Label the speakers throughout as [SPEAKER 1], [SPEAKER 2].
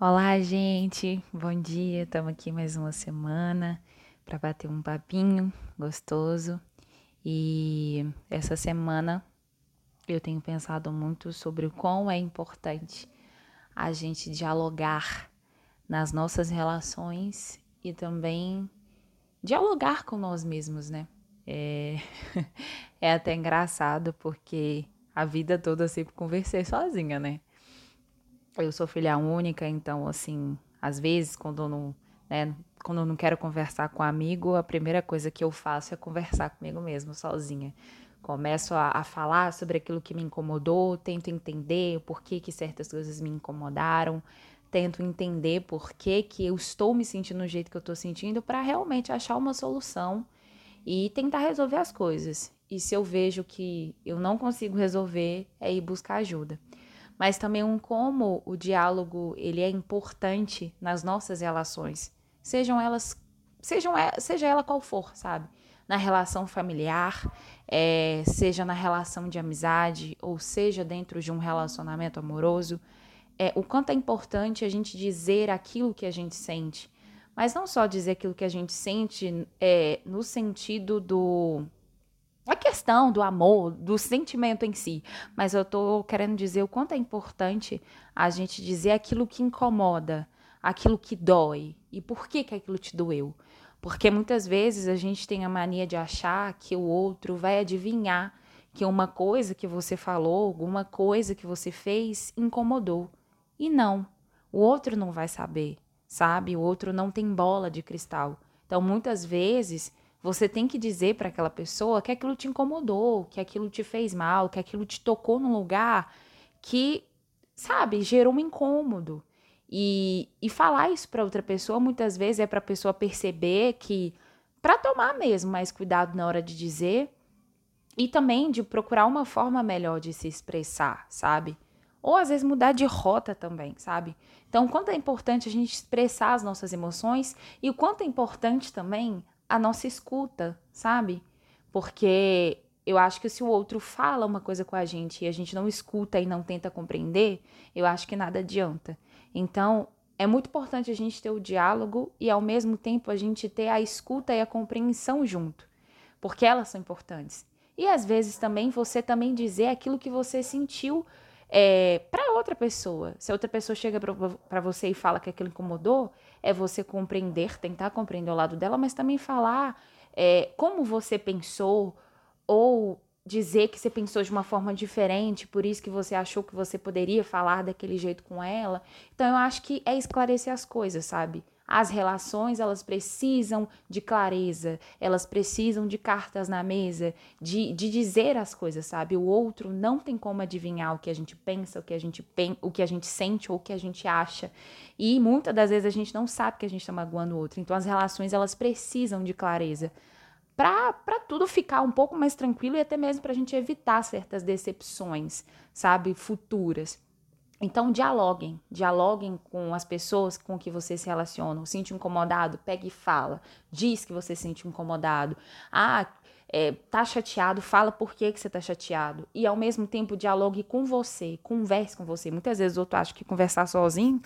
[SPEAKER 1] Olá, gente. Bom dia. Estamos aqui mais uma semana para bater um papinho gostoso. E essa semana eu tenho pensado muito sobre o quão é importante a gente dialogar nas nossas relações e também dialogar com nós mesmos, né? É, é até engraçado porque a vida toda eu sempre conversei sozinha, né? Eu sou filha única, então, assim, às vezes, quando eu não, né, quando eu não quero conversar com um amigo, a primeira coisa que eu faço é conversar comigo mesmo, sozinha. Começo a, a falar sobre aquilo que me incomodou, tento entender por que, que certas coisas me incomodaram, tento entender por que, que eu estou me sentindo do jeito que eu estou sentindo para realmente achar uma solução e tentar resolver as coisas. E se eu vejo que eu não consigo resolver, é ir buscar ajuda mas também um como o diálogo ele é importante nas nossas relações, sejam elas, sejam seja ela qual for, sabe? Na relação familiar, é, seja na relação de amizade, ou seja dentro de um relacionamento amoroso, é, o quanto é importante a gente dizer aquilo que a gente sente, mas não só dizer aquilo que a gente sente é, no sentido do a questão do amor, do sentimento em si, mas eu tô querendo dizer o quanto é importante a gente dizer aquilo que incomoda, aquilo que dói e por que que aquilo te doeu. Porque muitas vezes a gente tem a mania de achar que o outro vai adivinhar que uma coisa que você falou, alguma coisa que você fez incomodou. E não, o outro não vai saber, sabe? O outro não tem bola de cristal. Então, muitas vezes, você tem que dizer para aquela pessoa que aquilo te incomodou, que aquilo te fez mal, que aquilo te tocou num lugar que, sabe, gerou um incômodo. E, e falar isso para outra pessoa muitas vezes é para a pessoa perceber que, para tomar mesmo mais cuidado na hora de dizer, e também de procurar uma forma melhor de se expressar, sabe? Ou às vezes mudar de rota também, sabe? Então, quanto é importante a gente expressar as nossas emoções e o quanto é importante também a nossa escuta, sabe? Porque eu acho que se o outro fala uma coisa com a gente e a gente não escuta e não tenta compreender, eu acho que nada adianta. Então, é muito importante a gente ter o diálogo e ao mesmo tempo a gente ter a escuta e a compreensão junto, porque elas são importantes. E às vezes também você também dizer aquilo que você sentiu é, para outra pessoa. Se a outra pessoa chega para você e fala que aquilo incomodou, é você compreender, tentar compreender o lado dela, mas também falar é, como você pensou ou dizer que você pensou de uma forma diferente, por isso que você achou que você poderia falar daquele jeito com ela. Então eu acho que é esclarecer as coisas, sabe? As relações, elas precisam de clareza, elas precisam de cartas na mesa, de, de dizer as coisas, sabe? O outro não tem como adivinhar o que a gente pensa, o que a gente, pen o que a gente sente ou o que a gente acha. E muitas das vezes a gente não sabe que a gente está magoando o outro. Então as relações, elas precisam de clareza para tudo ficar um pouco mais tranquilo e até mesmo para a gente evitar certas decepções, sabe, futuras. Então, dialoguem, dialoguem com as pessoas com que você se relaciona. Sente incomodado? Pegue e fala. Diz que você se sente incomodado. Ah, é, tá chateado, fala por que, que você tá chateado. E ao mesmo tempo dialogue com você, converse com você. Muitas vezes o outro acha que conversar sozinho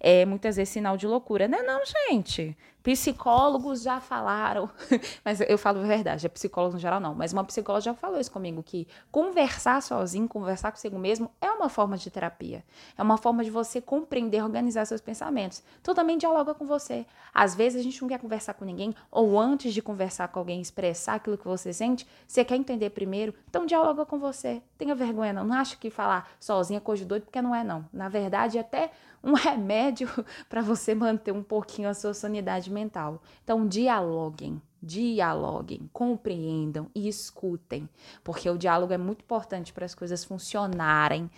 [SPEAKER 1] é muitas vezes sinal de loucura. Não é não, gente. Psicólogos já falaram, mas eu falo a verdade, é psicólogos no geral não, mas uma psicóloga já falou isso comigo, que conversar sozinho, conversar consigo mesmo é uma forma de terapia. É uma forma de você compreender, organizar seus pensamentos. Então também dialoga com você. Às vezes a gente não quer conversar com ninguém, ou antes de conversar com alguém, expressar aquilo que você sente, você quer entender primeiro, então dialoga com você. Tenha vergonha não, não acha que falar sozinha é coisa de doido, porque não é não. Na verdade, é até um remédio para você manter um pouquinho a sua sanidade mental. Então, dialoguem, dialoguem, compreendam e escutem, porque o diálogo é muito importante para as coisas funcionarem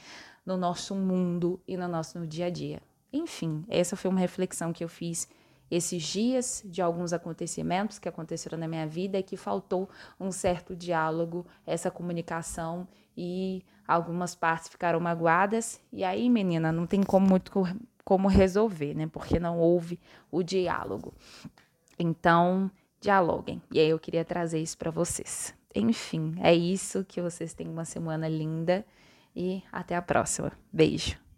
[SPEAKER 1] no nosso mundo e no nosso dia a dia. Enfim, essa foi uma reflexão que eu fiz esses dias de alguns acontecimentos que aconteceram na minha vida e que faltou um certo diálogo, essa comunicação e algumas partes ficaram magoadas e aí, menina, não tem como muito como resolver, né? Porque não houve o diálogo. Então, dialoguem. E aí eu queria trazer isso para vocês. Enfim, é isso que vocês tenham uma semana linda e até a próxima. Beijo.